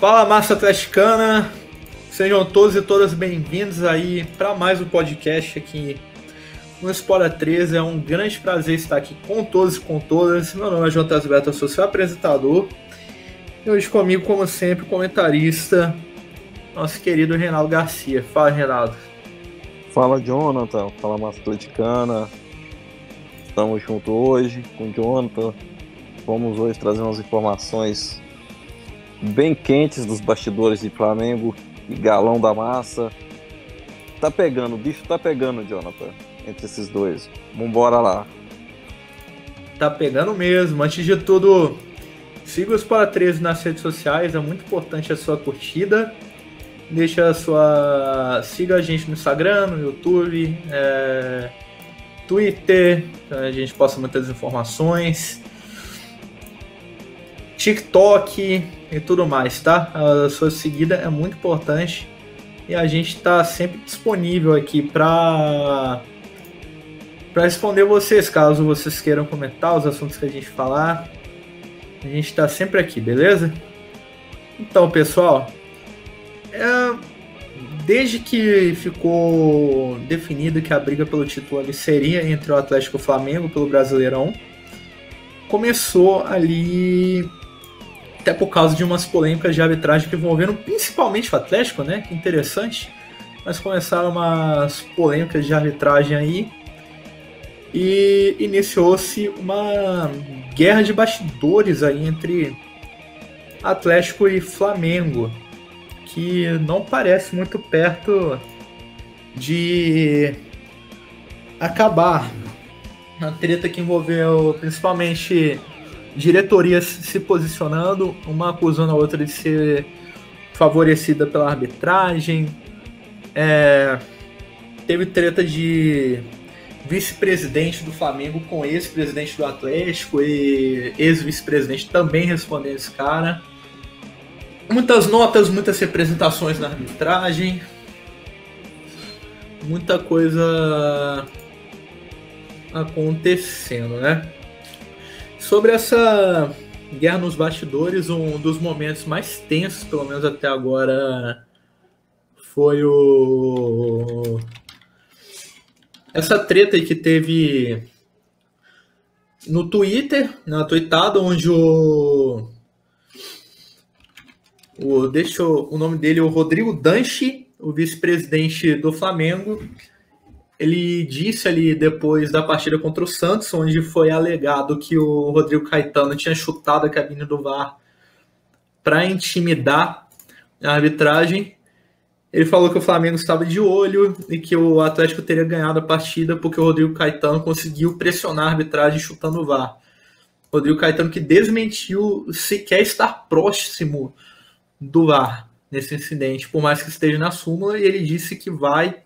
Fala massa atleticana, sejam todos e todas bem-vindos aí para mais um podcast aqui no Espora 13. É um grande prazer estar aqui com todos e com todas. Meu nome é João Tasberto, eu sou seu apresentador. E hoje comigo, como sempre, o comentarista, nosso querido Reinaldo Garcia. Fala, Reinaldo. Fala, Jonathan. Fala, massa atleticana. Estamos juntos hoje com o Jonathan. Vamos hoje trazer umas informações bem quentes dos bastidores de Flamengo e galão da massa. Tá pegando, o bicho tá pegando, Jonathan, entre esses dois. Vambora lá. Tá pegando mesmo. Antes de tudo, siga os para 13 nas redes sociais, é muito importante a sua curtida. Deixa a sua. Siga a gente no Instagram, no YouTube, é... Twitter, a gente posta muitas informações. TikTok, e tudo mais, tá? A sua seguida é muito importante e a gente está sempre disponível aqui para para responder vocês, caso vocês queiram comentar os assuntos que a gente falar. A gente está sempre aqui, beleza? Então, pessoal, é, desde que ficou definido que a briga pelo título ali seria entre o Atlético e o Flamengo pelo Brasileirão, começou ali até por causa de umas polêmicas de arbitragem que envolveram principalmente o Atlético, né? Que interessante. Mas começaram umas polêmicas de arbitragem aí e iniciou-se uma guerra de bastidores aí entre Atlético e Flamengo, que não parece muito perto de acabar. Uma treta que envolveu principalmente diretorias se posicionando, uma acusando a outra de ser favorecida pela arbitragem. É, teve treta de vice-presidente do Flamengo com ex-presidente do Atlético e ex-vice-presidente também respondendo esse cara. Muitas notas, muitas representações na arbitragem. Muita coisa acontecendo, né? Sobre essa guerra nos bastidores, um dos momentos mais tensos, pelo menos até agora, foi o. Essa treta aí que teve no Twitter, na tweetada, onde o. o deixa eu, o nome dele, o Rodrigo Danchi, o vice-presidente do Flamengo, ele disse ali depois da partida contra o Santos, onde foi alegado que o Rodrigo Caetano tinha chutado a cabine do VAR para intimidar a arbitragem. Ele falou que o Flamengo estava de olho e que o Atlético teria ganhado a partida porque o Rodrigo Caetano conseguiu pressionar a arbitragem chutando o VAR. Rodrigo Caetano que desmentiu sequer estar próximo do VAR nesse incidente, por mais que esteja na súmula, e ele disse que vai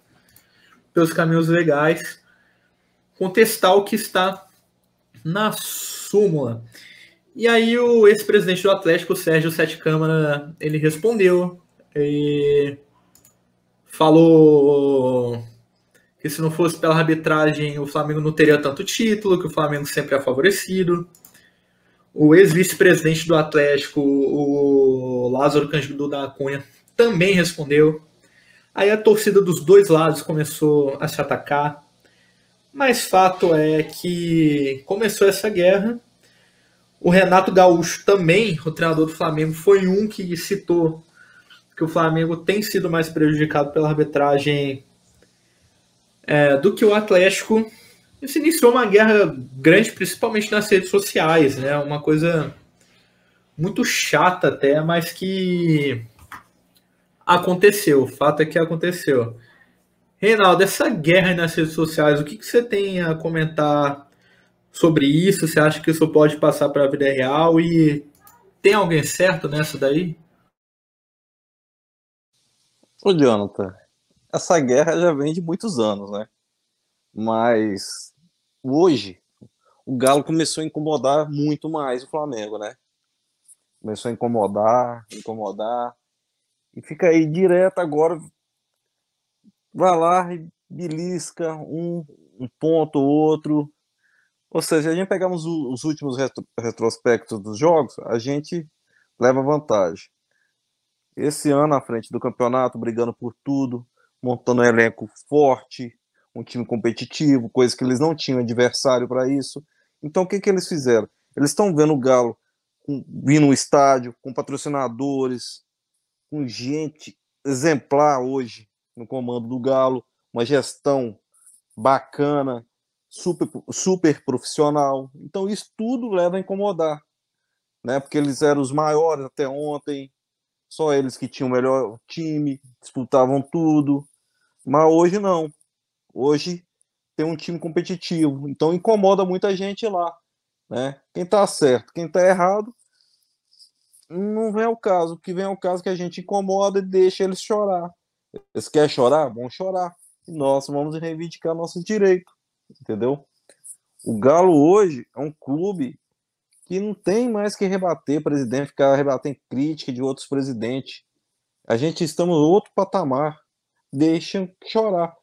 pelos caminhos legais, contestar o que está na súmula. E aí o ex-presidente do Atlético, Sérgio Sete Câmara, ele respondeu e falou que se não fosse pela arbitragem o Flamengo não teria tanto título, que o Flamengo sempre é favorecido. O ex-vice-presidente do Atlético, o Lázaro Cândido da Cunha, também respondeu Aí a torcida dos dois lados começou a se atacar. Mas fato é que começou essa guerra. O Renato Gaúcho também, o treinador do Flamengo, foi um que citou que o Flamengo tem sido mais prejudicado pela arbitragem é, do que o Atlético. E se iniciou uma guerra grande, principalmente nas redes sociais, né? Uma coisa muito chata até, mas que aconteceu. O fato é que aconteceu. Reinaldo, essa guerra nas redes sociais, o que, que você tem a comentar sobre isso? Você acha que isso pode passar para a vida real? E tem alguém certo nessa daí? Ô, Jonathan, essa guerra já vem de muitos anos, né? Mas hoje o Galo começou a incomodar muito mais o Flamengo, né? Começou a incomodar, incomodar. E fica aí direto agora. Vai lá e belisca um, um ponto ou outro. Ou seja, a gente pegamos os últimos retro, retrospectos dos jogos, a gente leva vantagem. esse ano à frente do campeonato, brigando por tudo, montando um elenco forte, um time competitivo, coisa que eles não tinham adversário para isso. Então, o que, que eles fizeram? Eles estão vendo o Galo vindo no estádio, com patrocinadores, com gente exemplar hoje no comando do Galo, uma gestão bacana, super, super profissional. Então, isso tudo leva a incomodar, né? Porque eles eram os maiores até ontem, só eles que tinham o melhor time, disputavam tudo. Mas hoje não. Hoje tem um time competitivo, então incomoda muita gente lá. Né? Quem está certo, quem está errado, não vem ao caso. O que vem ao caso é que a gente incomoda e deixa eles chorar. Eles querem chorar? Vão chorar. E nós vamos reivindicar nossos direitos. Entendeu? O Galo hoje é um clube que não tem mais que rebater presidente, ficar rebatendo crítica de outros presidentes. A gente estamos outro patamar. Deixam chorar.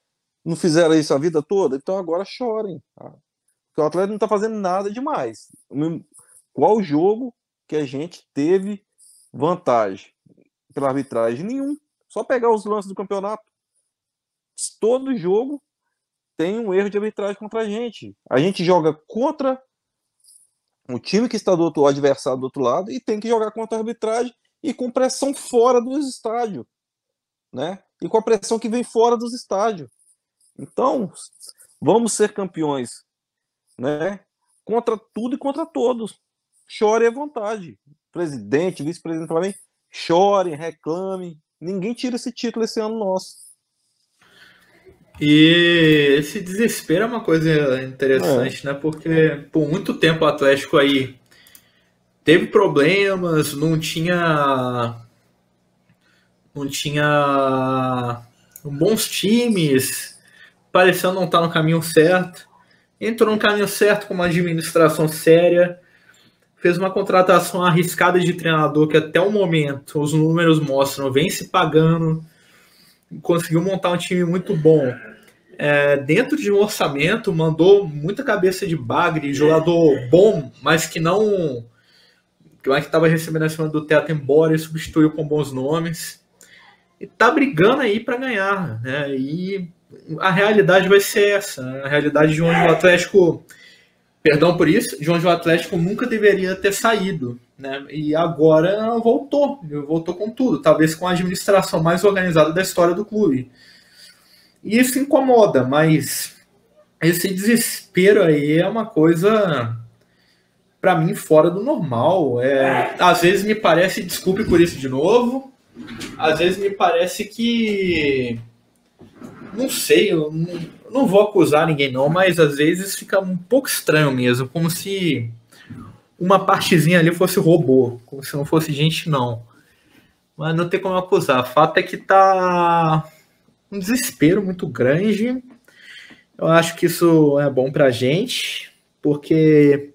Não fizeram isso a vida toda? Então agora chorem. Tá? Porque o Atlético não está fazendo nada demais. Qual jogo que a gente teve vantagem pela arbitragem? Nenhum. Só pegar os lances do campeonato. Todo jogo tem um erro de arbitragem contra a gente. A gente joga contra o time que está do outro adversário do outro lado e tem que jogar contra a arbitragem e com pressão fora dos estádios, né? E com a pressão que vem fora dos estádios. Então, vamos ser campeões, né? Contra tudo e contra todos. Chore à vontade. Presidente, vice-presidente do Flamengo, chorem, reclamem. Ninguém tira esse título esse ano nosso. E esse desespero é uma coisa interessante, é. né? Porque por muito tempo o Atlético aí teve problemas, não tinha não tinha bons times, parecendo não estar no caminho certo. Entrou no caminho certo com uma administração séria, fez uma contratação arriscada de treinador que até o momento os números mostram vem se pagando, conseguiu montar um time muito bom. É, dentro de um orçamento, mandou muita cabeça de bagre, jogador bom, mas que não. que estava recebendo acima do teto embora e substituiu com bons nomes. E tá brigando aí para ganhar, né? E a realidade vai ser essa. A realidade de onde o Atlético, perdão por isso, de onde o Atlético nunca deveria ter saído. Né? E agora voltou, voltou com tudo, talvez com a administração mais organizada da história do clube. E isso incomoda, mas esse desespero aí é uma coisa para mim fora do normal. É, às vezes me parece, desculpe por isso de novo, às vezes me parece que não sei, eu não vou acusar ninguém não, mas às vezes fica um pouco estranho mesmo, como se uma partezinha ali fosse robô, como se não fosse gente não. Mas não tem como acusar. O fato é que tá um desespero muito grande. Eu acho que isso é bom pra gente, porque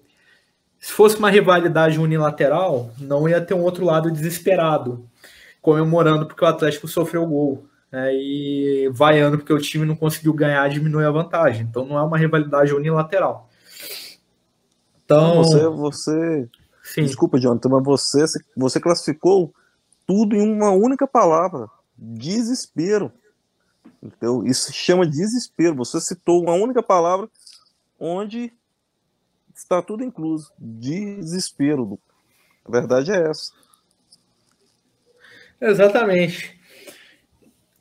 se fosse uma rivalidade unilateral, não ia ter um outro lado desesperado, comemorando porque o Atlético sofreu gol é, e vaiando porque o time não conseguiu ganhar, diminui a vantagem. Então não é uma rivalidade unilateral. Então você, você, Sim. desculpa, Jonathan, mas você, você classificou tudo em uma única palavra: desespero. Então isso se chama desespero. Você citou uma única palavra onde está tudo incluso: desespero. A verdade é essa. Exatamente.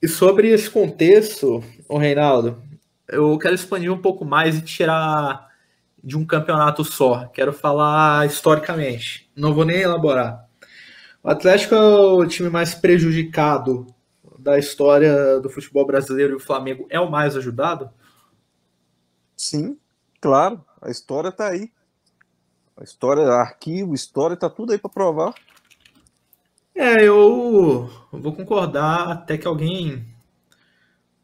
E sobre esse contexto, o Reinaldo, eu quero expandir um pouco mais e tirar de um campeonato só. Quero falar historicamente. Não vou nem elaborar. O Atlético é o time mais prejudicado da história do futebol brasileiro e o Flamengo é o mais ajudado? Sim, claro. A história está aí. A história, arquivo, história, está tudo aí para provar. É, eu vou concordar até que alguém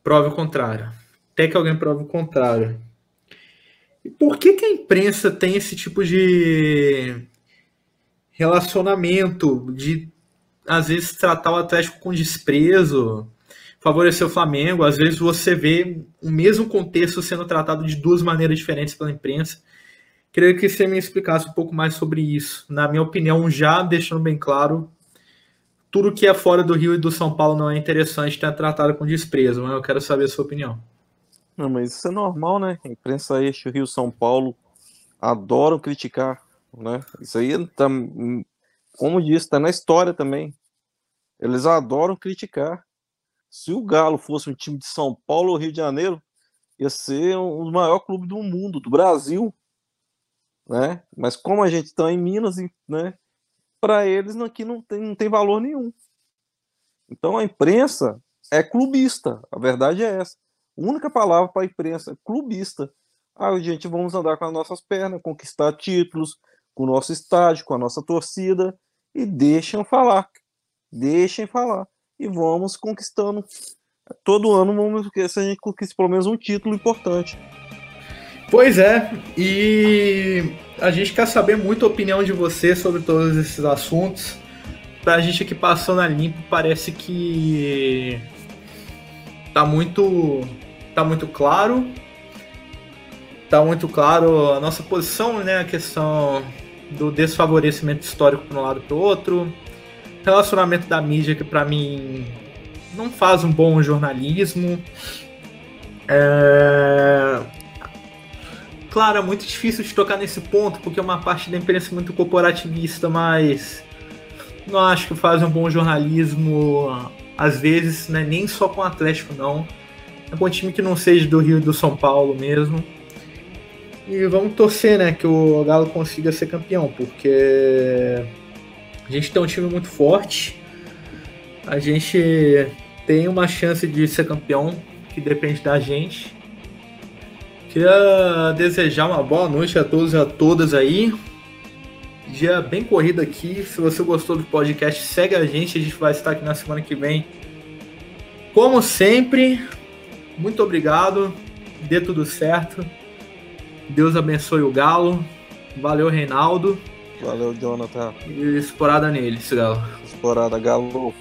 prove o contrário. Até que alguém prove o contrário. E por que, que a imprensa tem esse tipo de relacionamento, de às vezes tratar o Atlético com desprezo, favorecer o Flamengo? Às vezes você vê o mesmo contexto sendo tratado de duas maneiras diferentes pela imprensa. Queria que você me explicasse um pouco mais sobre isso. Na minha opinião, já deixando bem claro, tudo que é fora do Rio e do São Paulo não é interessante, ter tratado com desprezo, mas eu quero saber a sua opinião. Não, mas isso é normal, né? A imprensa eixo Rio São Paulo adoram criticar, né? Isso aí tá, como disse, tá na história também. Eles adoram criticar. Se o Galo fosse um time de São Paulo ou Rio de Janeiro, ia ser um dos maiores clubes do mundo, do Brasil, né? Mas como a gente está em Minas, né? Para eles aqui não tem, não tem valor nenhum. Então a imprensa é clubista, a verdade é essa. A única palavra para a imprensa é clubista. Ah, gente, vamos andar com as nossas pernas, conquistar títulos, com o nosso estádio, com a nossa torcida, e deixam falar. Deixem falar. E vamos conquistando. Todo ano vamos se a gente conquista pelo menos um título importante. Pois é, e a gente quer saber muito a opinião de você sobre todos esses assuntos. Pra gente aqui passando a limpo, parece que tá muito tá muito claro. Tá muito claro a nossa posição, né, a questão do desfavorecimento histórico para um lado para o outro. Relacionamento da mídia que para mim não faz um bom jornalismo. É... Claro, é muito difícil de tocar nesse ponto, porque é uma parte da imprensa muito corporativista, mas não acho que faz um bom jornalismo, às vezes, né, nem só com o Atlético, não. É com um time que não seja do Rio e do São Paulo mesmo. E vamos torcer, né, que o Galo consiga ser campeão, porque a gente tem um time muito forte. A gente tem uma chance de ser campeão, que depende da gente. Queria desejar uma boa noite a todos e a todas aí. Dia bem corrido aqui. Se você gostou do podcast, segue a gente. A gente vai estar aqui na semana que vem. Como sempre, muito obrigado. Dê tudo certo. Deus abençoe o Galo. Valeu, Reinaldo. Valeu, Jonathan. E explorada neles, Galo. Explorada, Galo.